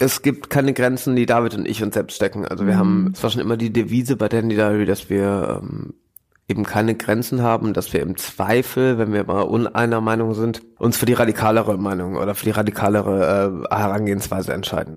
Es gibt keine Grenzen, die David und ich uns selbst stecken. Also wir mhm. haben, es war schon immer die Devise bei Dandy Diary, dass wir ähm, eben keine Grenzen haben, dass wir im Zweifel, wenn wir mal uneiner Meinung sind, uns für die radikalere Meinung oder für die radikalere äh, Herangehensweise entscheiden.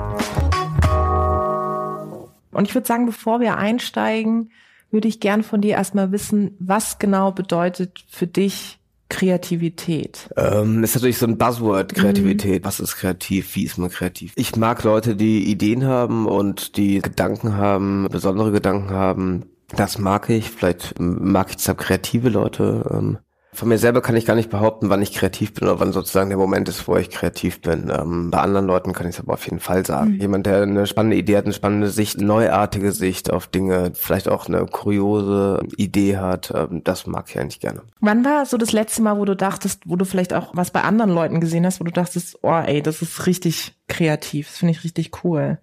Und ich würde sagen, bevor wir einsteigen, würde ich gern von dir erstmal wissen, was genau bedeutet für dich Kreativität? Ähm, ist natürlich so ein Buzzword, Kreativität. Mhm. Was ist kreativ? Wie ist man kreativ? Ich mag Leute, die Ideen haben und die Gedanken haben, besondere Gedanken haben. Das mag ich. Vielleicht mag ich deshalb kreative Leute. Ähm, von mir selber kann ich gar nicht behaupten, wann ich kreativ bin oder wann sozusagen der Moment ist, wo ich kreativ bin. Ähm, bei anderen Leuten kann ich es aber auf jeden Fall sagen. Mhm. Jemand, der eine spannende Idee hat, eine spannende Sicht, neuartige Sicht auf Dinge, vielleicht auch eine kuriose Idee hat, ähm, das mag ich eigentlich gerne. Wann war so das letzte Mal, wo du dachtest, wo du vielleicht auch was bei anderen Leuten gesehen hast, wo du dachtest, oh ey, das ist richtig kreativ, das finde ich richtig cool?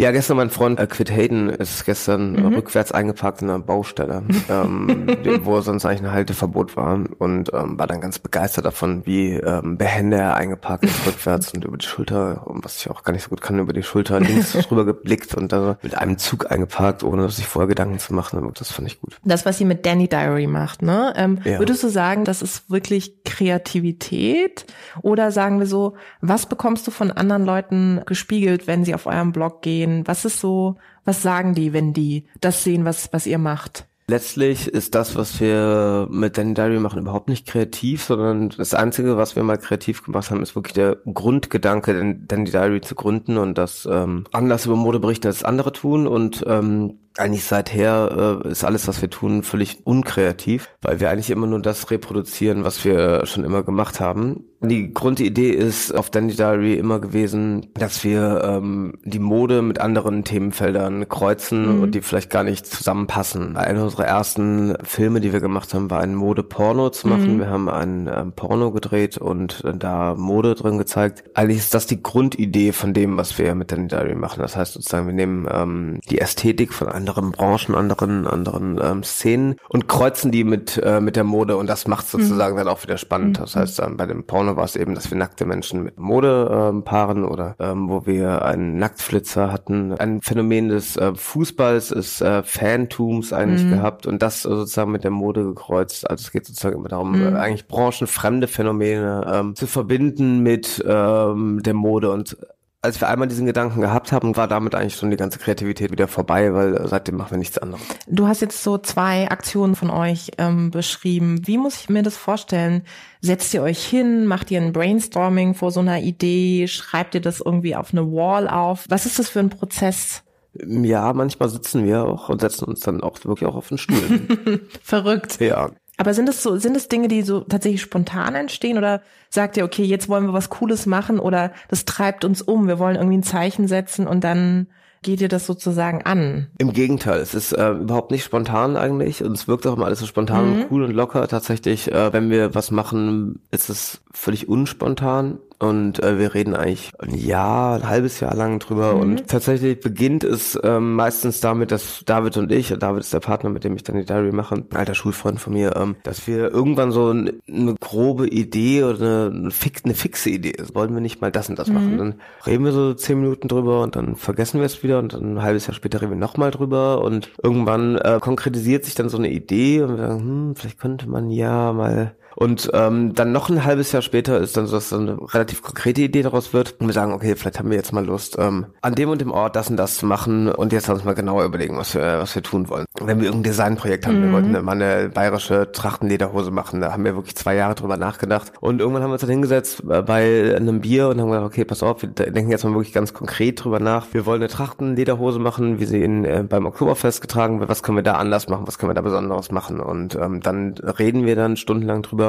Ja, gestern mein Freund äh, Quid Hayden ist gestern mhm. rückwärts eingeparkt in einer Baustelle, ähm, wo sonst eigentlich ein Halteverbot war und ähm, war dann ganz begeistert davon, wie ähm, behende er eingeparkt ist rückwärts und über die Schulter, was ich auch gar nicht so gut kann, über die Schulter links rüber geblickt und dann mit einem Zug eingeparkt, ohne sich vorher Gedanken zu machen. Das fand ich gut. Das, was sie mit Danny Diary macht, ne? Ähm, ja. Würdest du sagen, das ist wirklich Kreativität? Oder sagen wir so, was bekommst du von anderen Leuten gespiegelt, wenn sie auf eurem Blog gehen? Gehen? Was ist so, was sagen die, wenn die das sehen, was, was ihr macht? Letztlich ist das, was wir mit Danny Diary machen, überhaupt nicht kreativ, sondern das Einzige, was wir mal kreativ gemacht haben, ist wirklich der Grundgedanke, Danny Diary zu gründen und das ähm, anders über Mode berichten, als andere tun. Und ähm, eigentlich seither äh, ist alles, was wir tun, völlig unkreativ, weil wir eigentlich immer nur das reproduzieren, was wir schon immer gemacht haben. Die Grundidee ist auf Dandy Diary immer gewesen, dass wir ähm, die Mode mit anderen Themenfeldern kreuzen mhm. und die vielleicht gar nicht zusammenpassen. Einer unserer ersten Filme, die wir gemacht haben, war ein Mode-Porno zu machen. Mhm. Wir haben ein ähm, Porno gedreht und äh, da Mode drin gezeigt. Eigentlich ist das die Grundidee von dem, was wir mit Dandy Diary machen. Das heißt sozusagen, wir nehmen ähm, die Ästhetik von anderen Branchen, anderen, anderen ähm, Szenen und kreuzen die mit, äh, mit der Mode und das macht sozusagen mhm. dann auch wieder spannend. Das mhm. heißt, ähm, bei dem Porno war es eben, dass wir nackte Menschen mit Mode ähm, paaren oder ähm, wo wir einen Nacktflitzer hatten. Ein Phänomen des äh, Fußballs, des äh, Fantums eigentlich mhm. gehabt und das sozusagen mit der Mode gekreuzt. Also es geht sozusagen immer darum, mhm. äh, eigentlich branchenfremde Phänomene ähm, zu verbinden mit ähm, der Mode und als wir einmal diesen Gedanken gehabt haben, war damit eigentlich schon die ganze Kreativität wieder vorbei, weil seitdem machen wir nichts anderes. Du hast jetzt so zwei Aktionen von euch ähm, beschrieben. Wie muss ich mir das vorstellen? Setzt ihr euch hin, macht ihr ein Brainstorming vor so einer Idee, schreibt ihr das irgendwie auf eine Wall auf? Was ist das für ein Prozess? Ja, manchmal sitzen wir auch und setzen uns dann auch wirklich auch auf den Stuhl. Verrückt. Ja. Aber sind es so, sind es Dinge, die so tatsächlich spontan entstehen oder sagt ihr, okay, jetzt wollen wir was Cooles machen oder das treibt uns um, wir wollen irgendwie ein Zeichen setzen und dann geht ihr das sozusagen an? Im Gegenteil, es ist äh, überhaupt nicht spontan eigentlich und es wirkt auch immer alles so spontan mhm. und cool und locker. Tatsächlich, äh, wenn wir was machen, ist es völlig unspontan und äh, wir reden eigentlich ein Jahr, ein halbes Jahr lang drüber mhm. und tatsächlich beginnt es ähm, meistens damit, dass David und ich, David ist der Partner, mit dem ich dann die Diary mache, ein alter Schulfreund von mir, ähm, dass wir irgendwann so eine, eine grobe Idee oder eine, eine, fix, eine fixe Idee ist. Wollen wir nicht mal das und das mhm. machen? Dann reden wir so zehn Minuten drüber und dann vergessen wir es wieder und dann ein halbes Jahr später reden wir nochmal drüber und irgendwann äh, konkretisiert sich dann so eine Idee und wir sagen, hm, vielleicht könnte man ja mal und ähm, dann noch ein halbes Jahr später ist dann so, dass dann eine relativ konkrete Idee daraus wird. Und wir sagen, okay, vielleicht haben wir jetzt mal Lust, ähm, an dem und dem Ort das und das zu machen. Und jetzt lass uns mal genauer überlegen, was wir, was wir tun wollen. Wenn wir irgendein Designprojekt haben, mhm. wir wollten mal eine bayerische Trachtenlederhose machen, da haben wir wirklich zwei Jahre drüber nachgedacht. Und irgendwann haben wir uns dann hingesetzt bei einem Bier und haben gesagt, okay, pass auf, wir denken jetzt mal wirklich ganz konkret drüber nach. Wir wollen eine Trachtenlederhose machen, wie sie in, äh, beim Oktoberfest getragen wird. Was können wir da anders machen? Was können wir da Besonderes machen? Und ähm, dann reden wir dann stundenlang drüber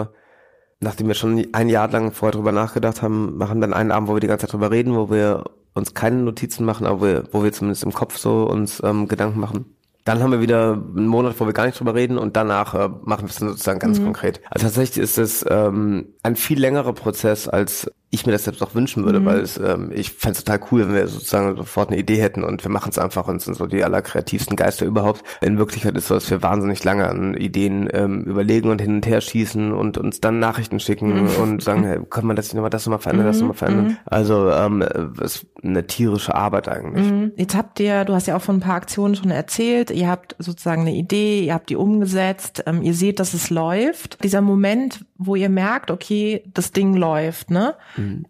nachdem wir schon ein Jahr lang vorher drüber nachgedacht haben, machen dann einen Abend, wo wir die ganze Zeit drüber reden, wo wir uns keine Notizen machen, aber wir, wo wir zumindest im Kopf so uns ähm, Gedanken machen. Dann haben wir wieder einen Monat, wo wir gar nicht drüber reden und danach äh, machen wir es dann sozusagen ganz mhm. konkret. Also tatsächlich ist es ähm, ein viel längerer Prozess, als ich mir das selbst auch wünschen würde, mhm. weil es, ähm, ich fände es total cool, wenn wir sozusagen sofort eine Idee hätten und wir machen es einfach und sind so die allerkreativsten Geister überhaupt. In Wirklichkeit ist es so, dass wir wahnsinnig lange an Ideen ähm, überlegen und hin und her schießen und uns dann Nachrichten schicken mhm. und sagen, hey, kann man das nicht nochmal, das nochmal verändern, mhm. das nochmal verändern. Mhm. Also ähm, es ist eine tierische Arbeit eigentlich. Mhm. Jetzt habt ihr, du hast ja auch von ein paar Aktionen schon erzählt, ihr habt sozusagen eine Idee, ihr habt die umgesetzt, ähm, ihr seht, dass es läuft. Dieser Moment, wo ihr merkt, okay, das Ding läuft, ne?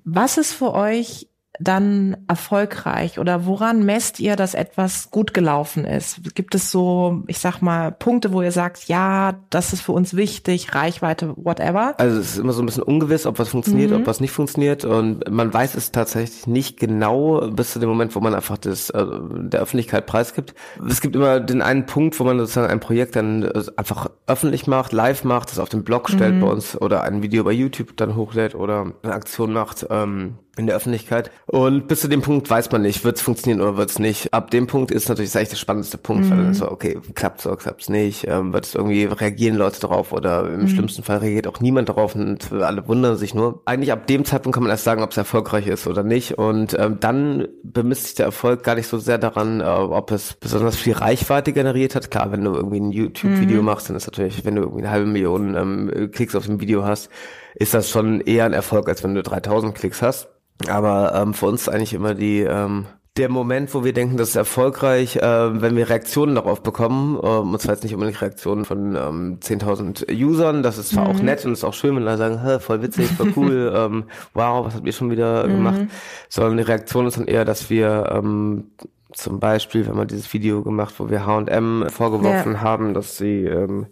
Was ist für euch dann erfolgreich oder woran messt ihr, dass etwas gut gelaufen ist? Gibt es so, ich sag mal, Punkte, wo ihr sagt, ja, das ist für uns wichtig, Reichweite, whatever? Also es ist immer so ein bisschen ungewiss, ob was funktioniert, mhm. ob was nicht funktioniert und man weiß es tatsächlich nicht genau bis zu dem Moment, wo man einfach das äh, der Öffentlichkeit preisgibt. Es gibt immer den einen Punkt, wo man sozusagen ein Projekt dann äh, einfach öffentlich macht, live macht, das auf den Blog stellt mhm. bei uns oder ein Video bei YouTube dann hochlädt oder eine Aktion macht. Ähm, in der Öffentlichkeit. Und bis zu dem Punkt weiß man nicht, wird es funktionieren oder wird es nicht. Ab dem Punkt ist natürlich das eigentlich der spannendste Punkt, mhm. weil dann so, okay, klappt so, klappt es nicht, ähm, wird es irgendwie, reagieren Leute drauf oder im mhm. schlimmsten Fall reagiert auch niemand darauf und alle wundern sich nur. Eigentlich ab dem Zeitpunkt kann man erst sagen, ob es erfolgreich ist oder nicht. Und ähm, dann bemisst sich der Erfolg gar nicht so sehr daran, äh, ob es besonders viel Reichweite generiert hat. Klar, wenn du irgendwie ein YouTube-Video mhm. machst, dann ist natürlich, wenn du irgendwie eine halbe Million ähm, Klicks auf dem Video hast, ist das schon eher ein Erfolg, als wenn du 3000 Klicks hast. Aber ähm, für uns ist eigentlich immer die ähm, der Moment, wo wir denken, das ist erfolgreich, äh, wenn wir Reaktionen darauf bekommen, äh, und zwar jetzt nicht unbedingt Reaktionen von ähm, 10.000 Usern, das ist zwar mhm. auch nett und ist auch schön, wenn da sagen, Hä, voll witzig, voll cool, ähm, wow, was habt ihr schon wieder mhm. gemacht, sondern die Reaktion ist dann eher, dass wir ähm, zum Beispiel, wenn man dieses Video gemacht, wo wir H&M vorgeworfen ja. haben, dass sie ähm,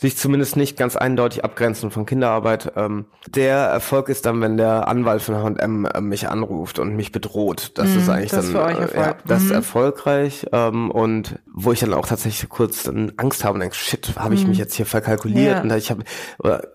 sich zumindest nicht ganz eindeutig abgrenzen von Kinderarbeit. Ähm, der Erfolg ist dann, wenn der Anwalt von H&M äh, mich anruft und mich bedroht. Das mm, ist eigentlich das dann, äh, ja, das ist mhm. erfolgreich ähm, und wo ich dann auch tatsächlich kurz dann Angst habe und denke, shit, habe ich mm. mich jetzt hier verkalkuliert ja. und ich habe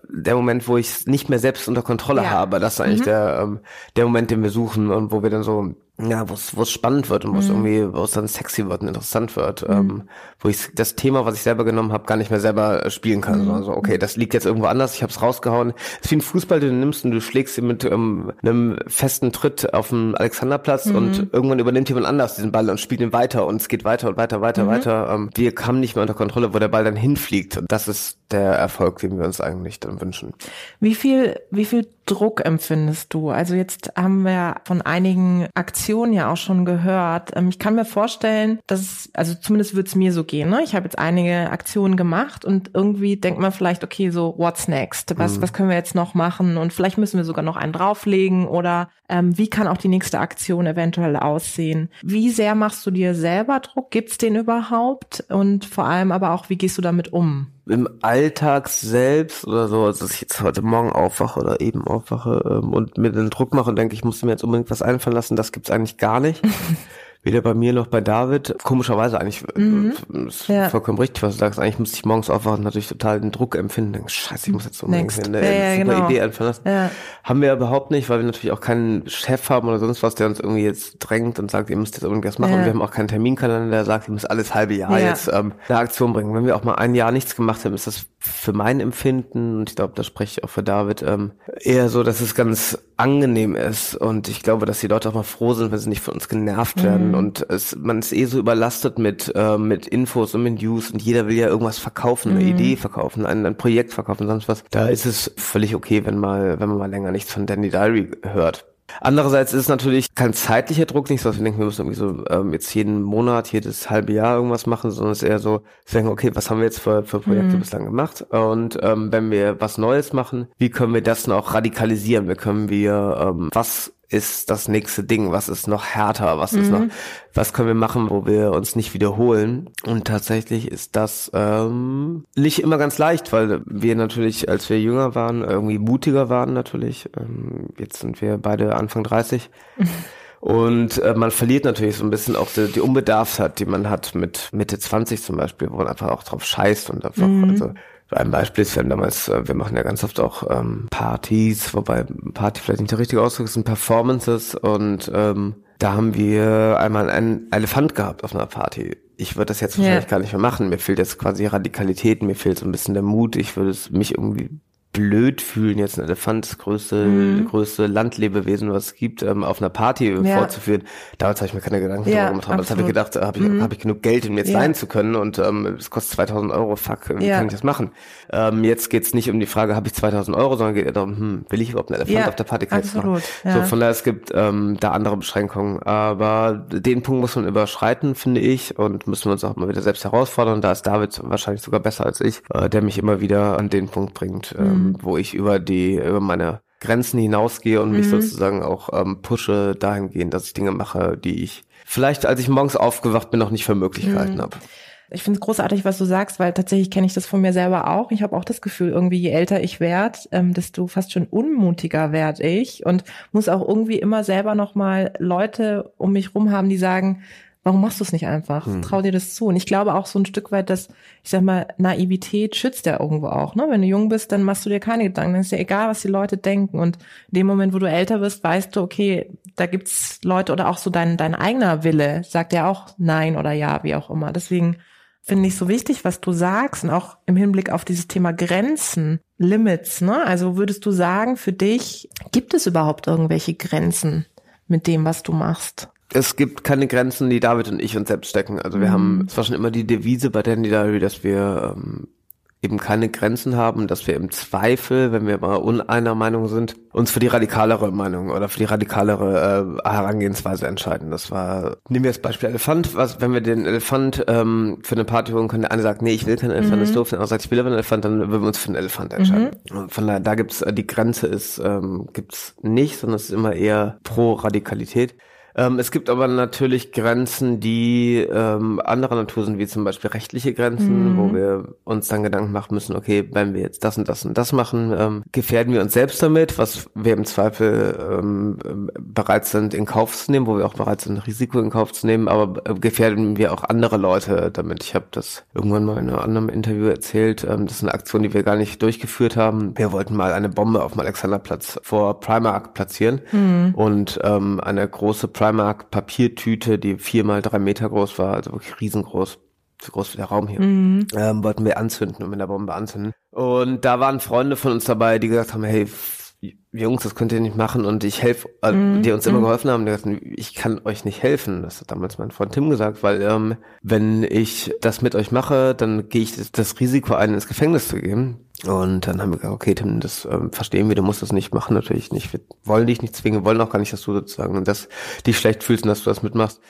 der Moment, wo ich es nicht mehr selbst unter Kontrolle ja. habe, das ist eigentlich mhm. der ähm, der Moment, den wir suchen und wo wir dann so ja, wo es spannend wird und wo es mhm. irgendwie, wo es dann sexy wird und interessant wird, mhm. ähm, wo ich das Thema, was ich selber genommen habe, gar nicht mehr selber äh, spielen kann. Mhm. Also okay, das liegt jetzt irgendwo anders, ich habe es rausgehauen. Es ist wie ein Fußball, den du nimmst und du schlägst ihn mit ähm, einem festen Tritt auf dem Alexanderplatz mhm. und irgendwann übernimmt jemand anders diesen Ball und spielt ihn weiter und es geht weiter und weiter, weiter, mhm. weiter. Ähm, wir haben nicht mehr unter Kontrolle, wo der Ball dann hinfliegt. Und das ist der Erfolg, den wir uns eigentlich dann wünschen. Wie viel, wie viel Druck empfindest du? Also jetzt haben wir von einigen Aktionen ja auch schon gehört. Ähm, ich kann mir vorstellen, dass, also zumindest wird es mir so gehen. Ne? Ich habe jetzt einige Aktionen gemacht und irgendwie denkt man vielleicht, okay, so what's next? Was, mhm. was können wir jetzt noch machen? Und vielleicht müssen wir sogar noch einen drauflegen oder ähm, wie kann auch die nächste Aktion eventuell aussehen? Wie sehr machst du dir selber Druck? Gibt's den überhaupt? Und vor allem aber auch, wie gehst du damit um? Im Alltag selbst oder so, also dass ich jetzt heute Morgen aufwache oder eben aufwache ähm, und mir den Druck mache und denke, ich muss mir jetzt unbedingt was einfallen lassen, das gibt's eigentlich gar nicht. Weder bei mir noch bei David. Komischerweise eigentlich, äh, mhm. ist ja. vollkommen richtig, was du sagst. Eigentlich muss ich morgens aufwachen natürlich total den Druck empfinden. Denke, Scheiße, ich muss jetzt unbedingt eine, ja, ja, genau. Idee lassen. Ja. Haben wir überhaupt nicht, weil wir natürlich auch keinen Chef haben oder sonst was, der uns irgendwie jetzt drängt und sagt, ihr müsst jetzt unbedingt was machen. Und wir haben auch keinen Terminkalender, der sagt, ihr müsst alles halbe Jahr jetzt ähm, eine Aktion bringen. Wenn wir auch mal ein Jahr nichts gemacht haben, ist das für mein Empfinden, und ich glaube, da spreche ich auch für David, ähm, eher so, dass es ganz angenehm ist. Und ich glaube, dass die Leute auch mal froh sind, wenn sie nicht von uns genervt mhm. werden. Und es, man ist eh so überlastet mit, äh, mit Infos und mit News und jeder will ja irgendwas verkaufen, eine mhm. Idee verkaufen, ein, ein Projekt verkaufen, sonst was. Da ist es völlig okay, wenn mal, wenn man mal länger nichts von Danny Diary hört. Andererseits ist es natürlich kein zeitlicher Druck, nicht so, dass wir denken, wir müssen irgendwie so ähm, jetzt jeden Monat, jedes halbe Jahr irgendwas machen, sondern es ist eher so, wir denken, okay, was haben wir jetzt für, für Projekte mhm. bislang gemacht? Und ähm, wenn wir was Neues machen, wie können wir das noch radikalisieren? Wie können wir ähm, was ist das nächste Ding? Was ist noch härter? Was mhm. ist noch, mhm. was können wir machen, wo wir uns nicht wiederholen? Und tatsächlich ist das ähm, nicht immer ganz leicht, weil wir natürlich, als wir jünger waren, irgendwie mutiger waren natürlich. Ähm, jetzt sind wir beide Anfang 30. Und äh, man verliert natürlich so ein bisschen auch die, die Unbedarftheit, die man hat mit Mitte 20 zum Beispiel, wo man einfach auch drauf scheißt und einfach, mhm. also Ein Beispiel ist, wir haben damals, äh, wir machen ja ganz oft auch ähm, Partys, wobei Party vielleicht nicht der richtige Ausdruck ist, sind Performances und ähm, da haben wir einmal einen Elefant gehabt auf einer Party. Ich würde das jetzt wahrscheinlich ja. gar nicht mehr machen. Mir fehlt jetzt quasi Radikalität, mir fehlt so ein bisschen der Mut. Ich würde es mich irgendwie blöd fühlen, jetzt ein Elefant, das größte, mhm. größte Landlebewesen, was es gibt, ähm, auf einer Party ja. vorzuführen. Damals habe ich mir keine Gedanken ja, darüber gemacht. Damals habe ich gedacht, habe ich, mhm. hab ich genug Geld, um jetzt ja. leihen zu können und ähm, es kostet 2000 Euro, fuck, wie ja. kann ich das machen? Ähm, jetzt geht's nicht um die Frage, habe ich 2000 Euro, sondern geht darum, hm, will ich überhaupt einen Elefant auf der Party? Ja. So, von daher, es gibt ähm, da andere Beschränkungen, aber den Punkt muss man überschreiten, finde ich, und müssen wir uns auch mal wieder selbst herausfordern. Da ist David wahrscheinlich sogar besser als ich, äh, der mich immer wieder an den Punkt bringt, ähm, mhm. wo ich über die, über meine Grenzen hinausgehe und mich mhm. sozusagen auch ähm, pushe dahingehend, dass ich Dinge mache, die ich vielleicht, als ich morgens aufgewacht bin, noch nicht für möglich gehalten mhm. habe. Ich finde es großartig, was du sagst, weil tatsächlich kenne ich das von mir selber auch. Ich habe auch das Gefühl, irgendwie je älter ich werde, ähm, desto fast schon unmutiger werde ich und muss auch irgendwie immer selber nochmal Leute um mich rum haben, die sagen, Warum machst du es nicht einfach? Hm. Trau dir das zu. Und ich glaube auch so ein Stück weit, dass, ich sag mal, Naivität schützt ja irgendwo auch. Ne? Wenn du jung bist, dann machst du dir keine Gedanken. Dann ist ja egal, was die Leute denken. Und in dem Moment, wo du älter bist, weißt du, okay, da gibt's Leute oder auch so dein, dein eigener Wille sagt ja auch Nein oder Ja, wie auch immer. Deswegen finde ich so wichtig, was du sagst und auch im Hinblick auf dieses Thema Grenzen, Limits. Ne? Also würdest du sagen, für dich gibt es überhaupt irgendwelche Grenzen mit dem, was du machst? Es gibt keine Grenzen, die David und ich uns selbst stecken. Also wir mhm. haben, es war schon immer die Devise bei Dandy Diary, dass wir ähm, eben keine Grenzen haben, dass wir im Zweifel, wenn wir mal uneiner Meinung sind, uns für die radikalere Meinung oder für die radikalere äh, Herangehensweise entscheiden. Das war, nehmen wir das Beispiel Elefant, was, wenn wir den Elefant ähm, für eine Party holen können, der eine sagt, nee, ich will keinen Elefant, mhm. das ist doof, der andere sagt, ich will aber einen Elefant, dann würden wir uns für einen Elefant entscheiden. Mhm. Und von daher, da gibt's, äh, die Grenze ist, ähm, gibt's nicht, sondern es ist immer eher pro Radikalität. Ähm, es gibt aber natürlich Grenzen, die ähm, anderer Natur sind, wie zum Beispiel rechtliche Grenzen, mhm. wo wir uns dann Gedanken machen müssen, okay, wenn wir jetzt das und das und das machen, ähm, gefährden wir uns selbst damit, was wir im Zweifel ähm, bereit sind in Kauf zu nehmen, wo wir auch bereit sind, Risiko in Kauf zu nehmen, aber äh, gefährden wir auch andere Leute damit. Ich habe das irgendwann mal in einem anderen Interview erzählt. Ähm, das ist eine Aktion, die wir gar nicht durchgeführt haben. Wir wollten mal eine Bombe auf dem Alexanderplatz vor Primark platzieren mhm. und ähm, eine große Primark Primark Papiertüte, die vier mal drei Meter groß war, also wirklich riesengroß so groß wie der Raum hier, mhm. ähm, wollten wir anzünden und mit der Bombe anzünden. Und da waren Freunde von uns dabei, die gesagt haben, hey, Jungs, das könnt ihr nicht machen und ich helfe, äh, mm, die uns immer mm. geholfen haben, die gesagt, ich kann euch nicht helfen. Das hat damals mein Freund Tim gesagt, weil ähm, wenn ich das mit euch mache, dann gehe ich das, das, Risiko ein, ins Gefängnis zu gehen. Und dann haben wir gesagt, okay, Tim, das ähm, verstehen wir, du musst das nicht machen, natürlich nicht. Wir wollen dich nicht zwingen, wollen auch gar nicht, dass du sozusagen dass dich schlecht fühlst und dass du das mitmachst.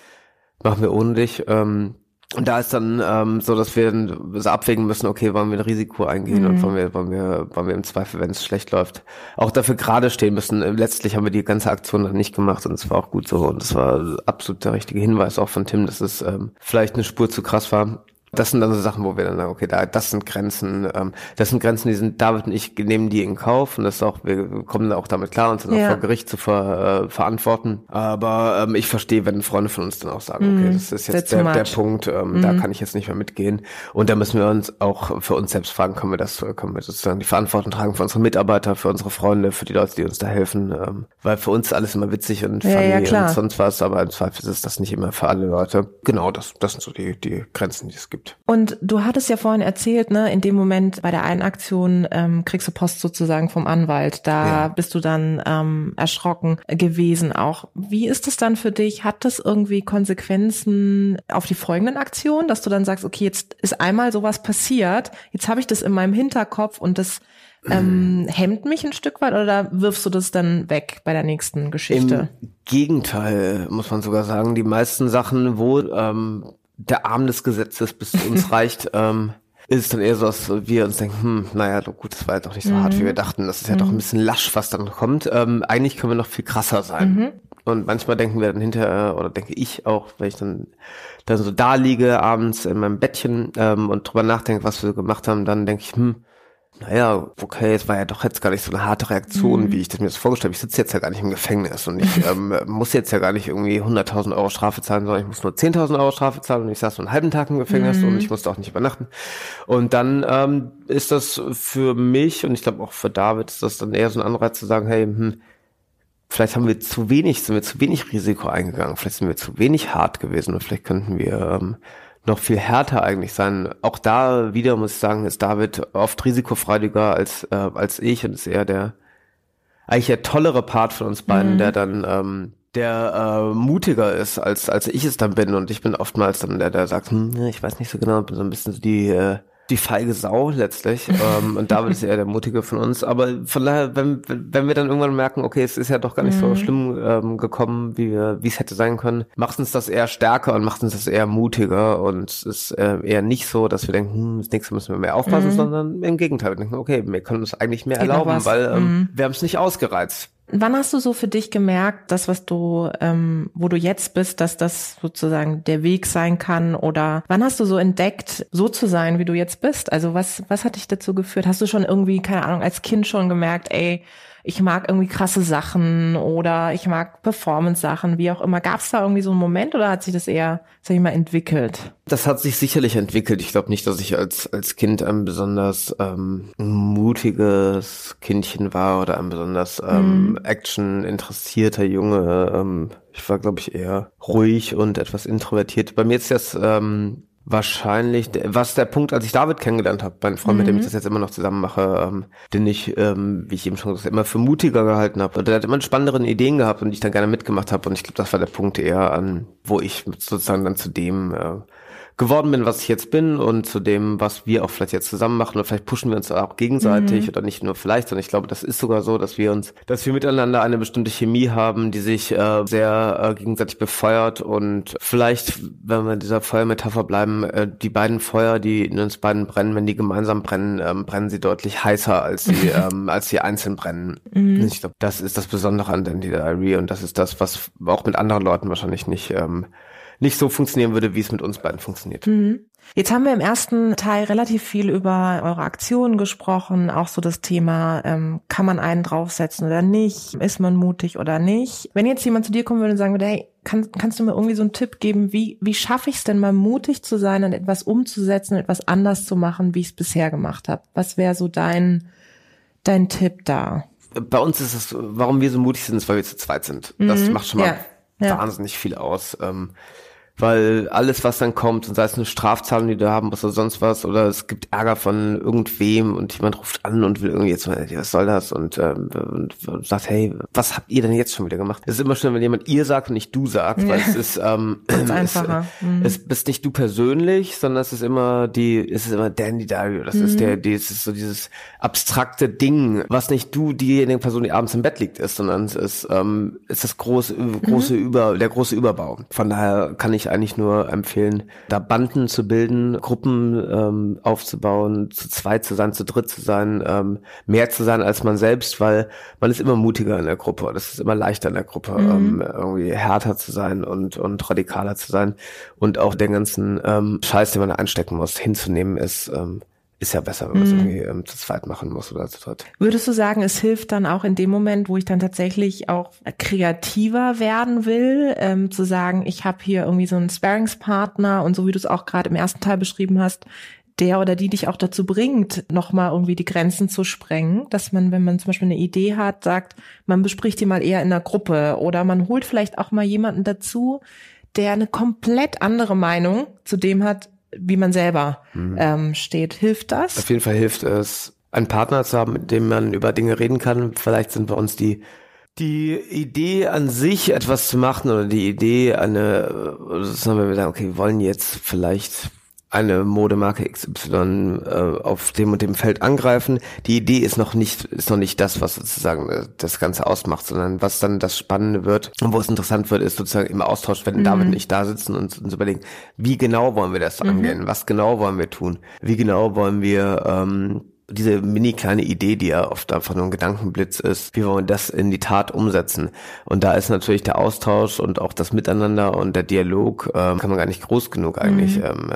Machen wir ohne dich. Ähm, und da ist dann ähm, so, dass wir dann so abwägen müssen, okay, wollen wir ein Risiko eingehen mhm. und wollen wir, wollen wir, wollen wir im Zweifel, wenn es schlecht läuft, auch dafür gerade stehen müssen. Letztlich haben wir die ganze Aktion dann nicht gemacht und es war auch gut so und es war absolut der richtige Hinweis auch von Tim, dass es ähm, vielleicht eine Spur zu krass war das sind dann so Sachen, wo wir dann sagen, okay, da, das sind Grenzen, ähm, das sind Grenzen, die sind, David und ich nehmen die in Kauf und das ist auch, wir kommen auch damit klar, uns dann ja. auch vor Gericht zu ver, äh, verantworten. Aber ähm, ich verstehe, wenn Freunde von uns dann auch sagen, okay, mhm. das ist jetzt der, der Punkt, ähm, mhm. da kann ich jetzt nicht mehr mitgehen. Und da müssen wir uns auch für uns selbst fragen, können wir das, können wir sozusagen die Verantwortung tragen für unsere Mitarbeiter, für unsere Freunde, für die Leute, die uns da helfen. Ähm, weil für uns alles immer witzig und funny ja, ja, und sonst was, aber im Zweifel ist das nicht immer für alle Leute. Genau, das, das sind so die, die Grenzen, die es gibt gibt. Und du hattest ja vorhin erzählt, ne, in dem Moment bei der einen Aktion ähm, kriegst du Post sozusagen vom Anwalt. Da ja. bist du dann ähm, erschrocken gewesen auch. Wie ist es dann für dich? Hat das irgendwie Konsequenzen auf die folgenden Aktionen, dass du dann sagst, okay, jetzt ist einmal sowas passiert, jetzt habe ich das in meinem Hinterkopf und das ähm, hemmt mich ein Stück weit oder wirfst du das dann weg bei der nächsten Geschichte? Im Gegenteil, muss man sogar sagen. Die meisten Sachen, wo ähm, der Arm des Gesetzes bis zu uns reicht, ähm, ist es dann eher so, dass wir uns denken, hm, naja, gut, das war ja doch nicht so mhm. hart, wie wir dachten. Das ist ja mhm. doch ein bisschen lasch, was dann kommt. Ähm, eigentlich können wir noch viel krasser sein. Mhm. Und manchmal denken wir dann hinterher, oder denke ich auch, wenn ich dann, dann so da liege abends in meinem Bettchen ähm, und drüber nachdenke, was wir so gemacht haben, dann denke ich, hm, naja, okay, es war ja doch jetzt gar nicht so eine harte Reaktion, mhm. wie ich das mir das vorgestellt habe. Ich sitze jetzt ja gar nicht im Gefängnis und ich ähm, muss jetzt ja gar nicht irgendwie 100.000 Euro Strafe zahlen, sondern ich muss nur 10.000 Euro Strafe zahlen und ich saß so einen halben Tag im Gefängnis mhm. und ich musste auch nicht übernachten. Und dann ähm, ist das für mich und ich glaube auch für David ist das dann eher so ein Anreiz zu sagen, hey, hm, vielleicht haben wir zu wenig, sind wir zu wenig Risiko eingegangen, vielleicht sind wir zu wenig hart gewesen und vielleicht könnten wir ähm, noch viel härter eigentlich sein. Auch da wieder muss ich sagen, ist David oft risikofreudiger als äh, als ich und ist eher der eigentlich der tollere Part von uns beiden, mhm. der dann ähm, der äh, mutiger ist als als ich es dann bin und ich bin oftmals dann der der sagt, hm, ich weiß nicht so genau, bin so ein bisschen so die äh, die feige Sau letztlich. ähm, und David ist eher der Mutige von uns. Aber von daher, wenn, wenn wir dann irgendwann merken, okay, es ist ja doch gar nicht so mhm. schlimm ähm, gekommen, wie wir, wie es hätte sein können, macht uns das eher stärker und macht uns das eher mutiger. Und es ist äh, eher nicht so, dass wir denken, hm, das nächste müssen wir mehr aufpassen, mhm. sondern im Gegenteil, wir denken, okay, wir können uns eigentlich mehr Geht erlauben, weil ähm, mhm. wir haben es nicht ausgereizt. Wann hast du so für dich gemerkt, dass was du, ähm, wo du jetzt bist, dass das sozusagen der Weg sein kann? Oder wann hast du so entdeckt, so zu sein, wie du jetzt bist? Also was, was hat dich dazu geführt? Hast du schon irgendwie, keine Ahnung, als Kind schon gemerkt, ey, ich mag irgendwie krasse Sachen oder ich mag Performance-Sachen, wie auch immer. Gab es da irgendwie so einen Moment oder hat sich das eher, sag ich mal, entwickelt? Das hat sich sicherlich entwickelt. Ich glaube nicht, dass ich als, als Kind ein besonders ähm, mutiges Kindchen war oder ein besonders ähm, mhm. Action-interessierter Junge. Ähm, ich war, glaube ich, eher ruhig und etwas introvertiert. Bei mir ist das ähm, wahrscheinlich, was der Punkt, als ich David kennengelernt habe, mein Freund, mhm. mit dem ich mhm. das jetzt immer noch zusammen mache, ähm, den ich, ähm, wie ich eben schon gesagt habe, immer für mutiger gehalten habe. Und der hat immer spannenderen Ideen gehabt und die ich dann gerne mitgemacht habe. Und ich glaube, das war der Punkt eher an, wo ich sozusagen dann zu dem äh, geworden bin, was ich jetzt bin und zu dem, was wir auch vielleicht jetzt zusammen machen. Und vielleicht pushen wir uns auch gegenseitig mhm. oder nicht nur vielleicht, sondern ich glaube, das ist sogar so, dass wir uns, dass wir miteinander eine bestimmte Chemie haben, die sich äh, sehr äh, gegenseitig befeuert und vielleicht, wenn wir in dieser Feuermetapher bleiben, äh, die beiden Feuer, die in uns beiden brennen, wenn die gemeinsam brennen, ähm, brennen sie deutlich heißer, als sie, ähm, als sie einzeln brennen. Mhm. Ich glaube, das ist das Besondere an Dandy Diary und das ist das, was auch mit anderen Leuten wahrscheinlich nicht ähm, nicht so funktionieren würde, wie es mit uns beiden funktioniert. Mhm. Jetzt haben wir im ersten Teil relativ viel über eure Aktionen gesprochen, auch so das Thema, ähm, kann man einen draufsetzen oder nicht, ist man mutig oder nicht. Wenn jetzt jemand zu dir kommen würde und sagen würde, hey, kann, kannst du mir irgendwie so einen Tipp geben, wie, wie schaffe ich es denn mal mutig zu sein und etwas umzusetzen, etwas anders zu machen, wie ich es bisher gemacht habe? Was wäre so dein, dein Tipp da? Bei uns ist es, warum wir so mutig sind, ist, weil wir zu zweit sind. Das mhm. macht schon mal ja. Ja. wahnsinnig viel aus. Ähm, weil alles, was dann kommt, und sei es eine Strafzahlung, die du haben musst oder sonst was, oder es gibt Ärger von irgendwem und jemand ruft an und will irgendwie jetzt mal, was soll das? Und, ähm, und sagt, hey, was habt ihr denn jetzt schon wieder gemacht? Es ist immer schön, wenn jemand ihr sagt und nicht du sagst, ja. weil es ist, ähm, es, einfacher. Mhm. es bist nicht du persönlich, sondern es ist immer die, es ist immer Dandy Dario, das mhm. ist der, die, es ist so dieses abstrakte Ding, was nicht du diejenige Person, die abends im Bett liegt, ist, sondern es ist, ähm, ist das große, große mhm. Über, der große Überbau. Von daher kann ich eigentlich nur empfehlen, da Banden zu bilden, Gruppen ähm, aufzubauen, zu zweit zu sein, zu dritt zu sein, ähm, mehr zu sein als man selbst, weil man ist immer mutiger in der Gruppe. Das ist immer leichter in der Gruppe, mhm. ähm, irgendwie härter zu sein und, und radikaler zu sein. Und auch den ganzen ähm, Scheiß, den man einstecken muss, hinzunehmen, ist ähm, ist ja besser, wenn man es mhm. irgendwie ähm, zu zweit machen muss oder zu dritt. Würdest du sagen, es hilft dann auch in dem Moment, wo ich dann tatsächlich auch kreativer werden will, ähm, zu sagen, ich habe hier irgendwie so einen Sparingspartner und so wie du es auch gerade im ersten Teil beschrieben hast, der oder die dich auch dazu bringt, nochmal irgendwie die Grenzen zu sprengen, dass man, wenn man zum Beispiel eine Idee hat, sagt, man bespricht die mal eher in der Gruppe oder man holt vielleicht auch mal jemanden dazu, der eine komplett andere Meinung zu dem hat, wie man selber mhm. ähm, steht. Hilft das? Auf jeden Fall hilft es, einen Partner zu haben, mit dem man über Dinge reden kann. Vielleicht sind bei uns die die Idee an sich etwas zu machen oder die Idee eine, sagen wir sagen, okay, wir wollen jetzt vielleicht eine Modemarke XY äh, auf dem und dem Feld angreifen. Die Idee ist noch nicht ist noch nicht das, was sozusagen äh, das Ganze ausmacht, sondern was dann das Spannende wird und wo es interessant wird, ist sozusagen im Austausch, wenn mhm. David nicht da sitzen und uns überlegen, wie genau wollen wir das mhm. angehen, was genau wollen wir tun, wie genau wollen wir ähm, diese mini kleine Idee, die ja oft einfach nur ein Gedankenblitz ist, wie wollen wir das in die Tat umsetzen? Und da ist natürlich der Austausch und auch das Miteinander und der Dialog, ähm, kann man gar nicht groß genug eigentlich mhm. ähm,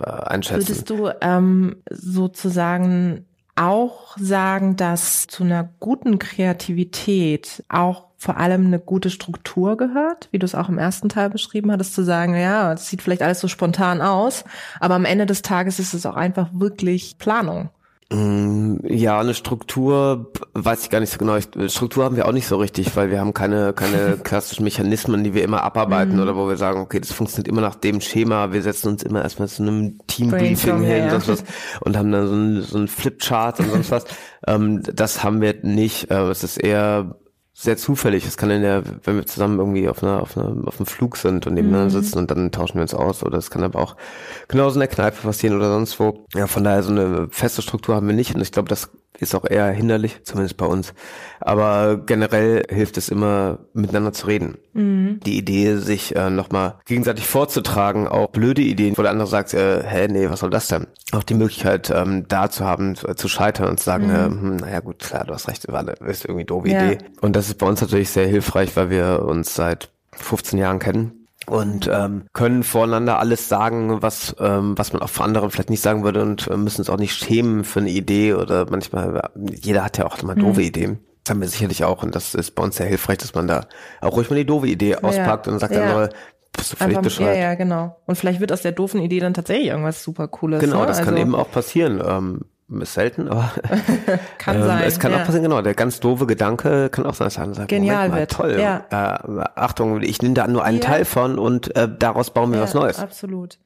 äh, einschätzen. Würdest du ähm, sozusagen auch sagen, dass zu einer guten Kreativität auch vor allem eine gute Struktur gehört, wie du es auch im ersten Teil beschrieben hattest, zu sagen, ja, es sieht vielleicht alles so spontan aus, aber am Ende des Tages ist es auch einfach wirklich Planung. Mm, ja, eine Struktur weiß ich gar nicht so genau. Struktur haben wir auch nicht so richtig, weil wir haben keine keine klassischen Mechanismen, die wir immer abarbeiten mhm. oder wo wir sagen, okay, das funktioniert immer nach dem Schema. Wir setzen uns immer erstmal zu einem Teambriefing hin ja. was, und haben dann so ein, so ein Flipchart und sonst was. ähm, das haben wir nicht. Äh, es ist eher sehr zufällig. Es kann in der, wenn wir zusammen irgendwie auf einer, auf einer, auf einem Flug sind und nebeneinander mhm. sitzen und dann tauschen wir uns aus. Oder es kann aber auch genauso in der Kneipe passieren oder sonst wo. Ja, von daher so eine feste Struktur haben wir nicht. Und ich glaube, das ist auch eher hinderlich, zumindest bei uns. Aber generell hilft es immer, miteinander zu reden. Mhm. Die Idee, sich äh, nochmal gegenseitig vorzutragen, auch blöde Ideen, wo der andere sagt, äh, hä, nee, was soll das denn? Auch die Möglichkeit, ähm, da zu haben, zu, zu scheitern und zu sagen, mhm. äh, hm, naja gut, klar, du hast recht, war eine, ist irgendwie doofe ja. Idee. Und das ist bei uns natürlich sehr hilfreich, weil wir uns seit 15 Jahren kennen und ähm, können voreinander alles sagen, was ähm, was man auch vor anderen vielleicht nicht sagen würde und äh, müssen uns auch nicht schämen für eine Idee oder manchmal jeder hat ja auch immer doofe mhm. Ideen. Das haben wir sicherlich auch und das ist bei uns sehr hilfreich, dass man da auch ruhig mal die doofe Idee auspackt ja. und sagt ja. dann bist du völlig Einfach, Ja, ja, genau. Und vielleicht wird aus der doofen Idee dann tatsächlich irgendwas super Cooles. Genau, ne? das also, kann eben auch passieren. Ähm, ist selten, aber kann ähm, sein. Es kann ja. auch passieren, genau. Der ganz doofe Gedanke kann auch sein, dass einer sagt, Genial mal, wird. toll. Ja. Äh, Achtung, ich nehme da nur einen ja. Teil von und äh, daraus bauen wir was Neues. Absolut.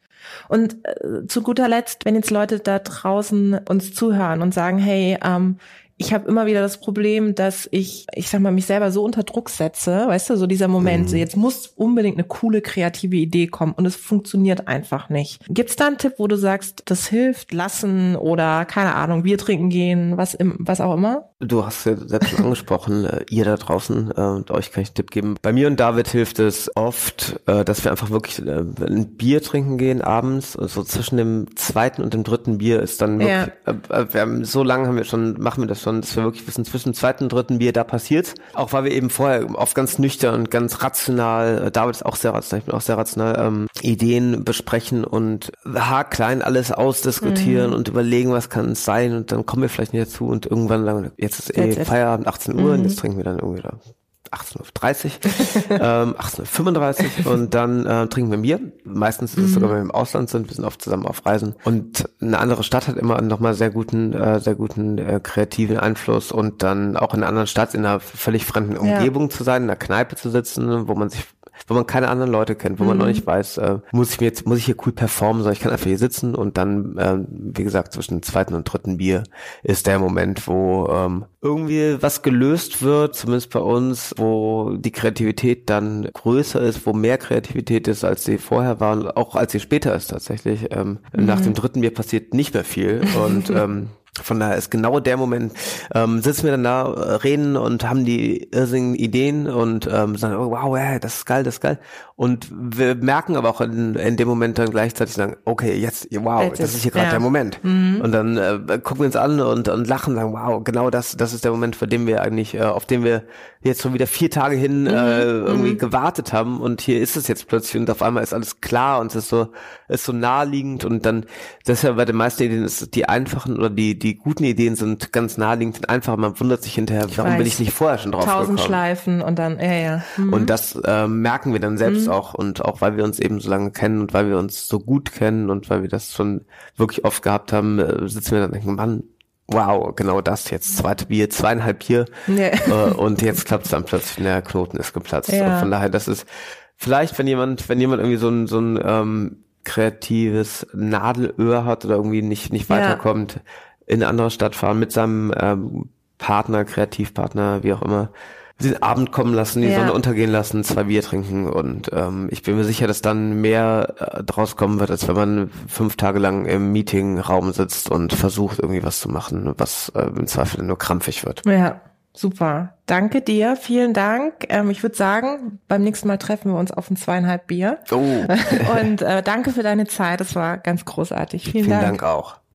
Und äh, zu guter Letzt, wenn jetzt Leute da draußen uns zuhören und sagen, hey, ähm, ich habe immer wieder das Problem, dass ich, ich sag mal, mich selber so unter Druck setze, weißt du, so dieser Moment, mhm. so jetzt muss unbedingt eine coole kreative Idee kommen und es funktioniert einfach nicht. Gibt's da einen Tipp, wo du sagst, das hilft, lassen oder keine Ahnung, Bier trinken gehen, was im, was auch immer? Du hast ja selbst schon angesprochen, äh, ihr da draußen, äh, und euch kann ich einen Tipp geben. Bei mir und David hilft es oft, äh, dass wir einfach wirklich äh, ein Bier trinken gehen abends, so also zwischen dem zweiten und dem dritten Bier ist dann wirklich, ja. Äh, äh, wir haben, so lange haben wir schon, machen wir das schon dass wir wirklich wissen, zwischen dem zweiten und dritten Bier da passiert. Auch weil wir eben vorher oft ganz nüchtern und ganz rational, äh, David ist auch sehr rational, ich bin auch sehr rational, ähm, Ideen besprechen und haarklein alles ausdiskutieren mhm. und überlegen, was kann es sein und dann kommen wir vielleicht nicht dazu und irgendwann sagen, jetzt ist eh Feierabend, 18 Uhr mhm. und jetzt trinken wir dann irgendwie da 18.30 ähm, 18.35 und dann äh, trinken wir Bier. Meistens ist es mhm. sogar, wenn wir im Ausland sind, wir sind oft zusammen auf Reisen. Und eine andere Stadt hat immer nochmal sehr guten, äh, sehr guten äh, kreativen Einfluss und dann auch in einer anderen Stadt in einer völlig fremden Umgebung ja. zu sein, in einer Kneipe zu sitzen, wo man sich wo man keine anderen Leute kennt, wo man noch mhm. nicht weiß, äh, muss ich mir jetzt, muss ich hier cool performen, sondern ich kann einfach hier sitzen und dann, äh, wie gesagt, zwischen dem zweiten und dritten Bier ist der Moment, wo ähm, irgendwie was gelöst wird, zumindest bei uns, wo die Kreativität dann größer ist, wo mehr Kreativität ist, als sie vorher war und auch als sie später ist tatsächlich. Ähm, mhm. Nach dem dritten Bier passiert nicht mehr viel und ähm, von daher ist genau der Moment, ähm, sitzen wir dann da, äh, reden und haben die irrsinnigen Ideen und ähm, sagen, oh, wow, yeah, das ist geil, das ist geil. Und wir merken aber auch in, in dem Moment dann gleichzeitig sagen, okay, jetzt, wow, jetzt das ist hier gerade ja. der Moment. Mhm. Und dann äh, gucken wir uns an und, und lachen, sagen, wow, genau das, das ist der Moment, für den wir eigentlich, äh, auf den wir jetzt schon wieder vier Tage hin äh, mhm. äh, irgendwie mhm. gewartet haben. Und hier ist es jetzt plötzlich und auf einmal ist alles klar und es ist so, ist so naheliegend und dann, das ist ja bei den meisten Ideen, ist die einfachen oder die, die guten Ideen sind ganz naheliegend und einfach. Man wundert sich hinterher, ich warum weiß. bin ich nicht vorher schon drauf Tausend gekommen? Schleifen und dann, ja, ja. Mhm. Und das äh, merken wir dann selbst mhm. auch und auch weil wir uns eben so lange kennen und weil wir uns so gut kennen und weil wir das schon wirklich oft gehabt haben, äh, sitzen wir dann und denken, Mann, wow, genau das jetzt, zweite Bier, zweieinhalb Bier ja. äh, und jetzt klappt es dann plötzlich, der Knoten ist geplatzt. Ja. Von daher, das ist vielleicht, wenn jemand, wenn jemand irgendwie so ein, so ein ähm, kreatives Nadelöhr hat oder irgendwie nicht, nicht weiterkommt, ja. in eine andere Stadt fahren mit seinem ähm, Partner, Kreativpartner, wie auch immer, den Abend kommen lassen, die ja. Sonne untergehen lassen, zwei Bier trinken und ähm, ich bin mir sicher, dass dann mehr äh, draus kommen wird, als wenn man fünf Tage lang im Meetingraum sitzt und versucht irgendwie was zu machen, was äh, im Zweifel nur krampfig wird. Ja, super. Danke dir, vielen Dank. Ähm, ich würde sagen, beim nächsten Mal treffen wir uns auf ein zweieinhalb Bier. Oh. und äh, danke für deine Zeit, das war ganz großartig. Vielen, vielen Dank. Dank auch.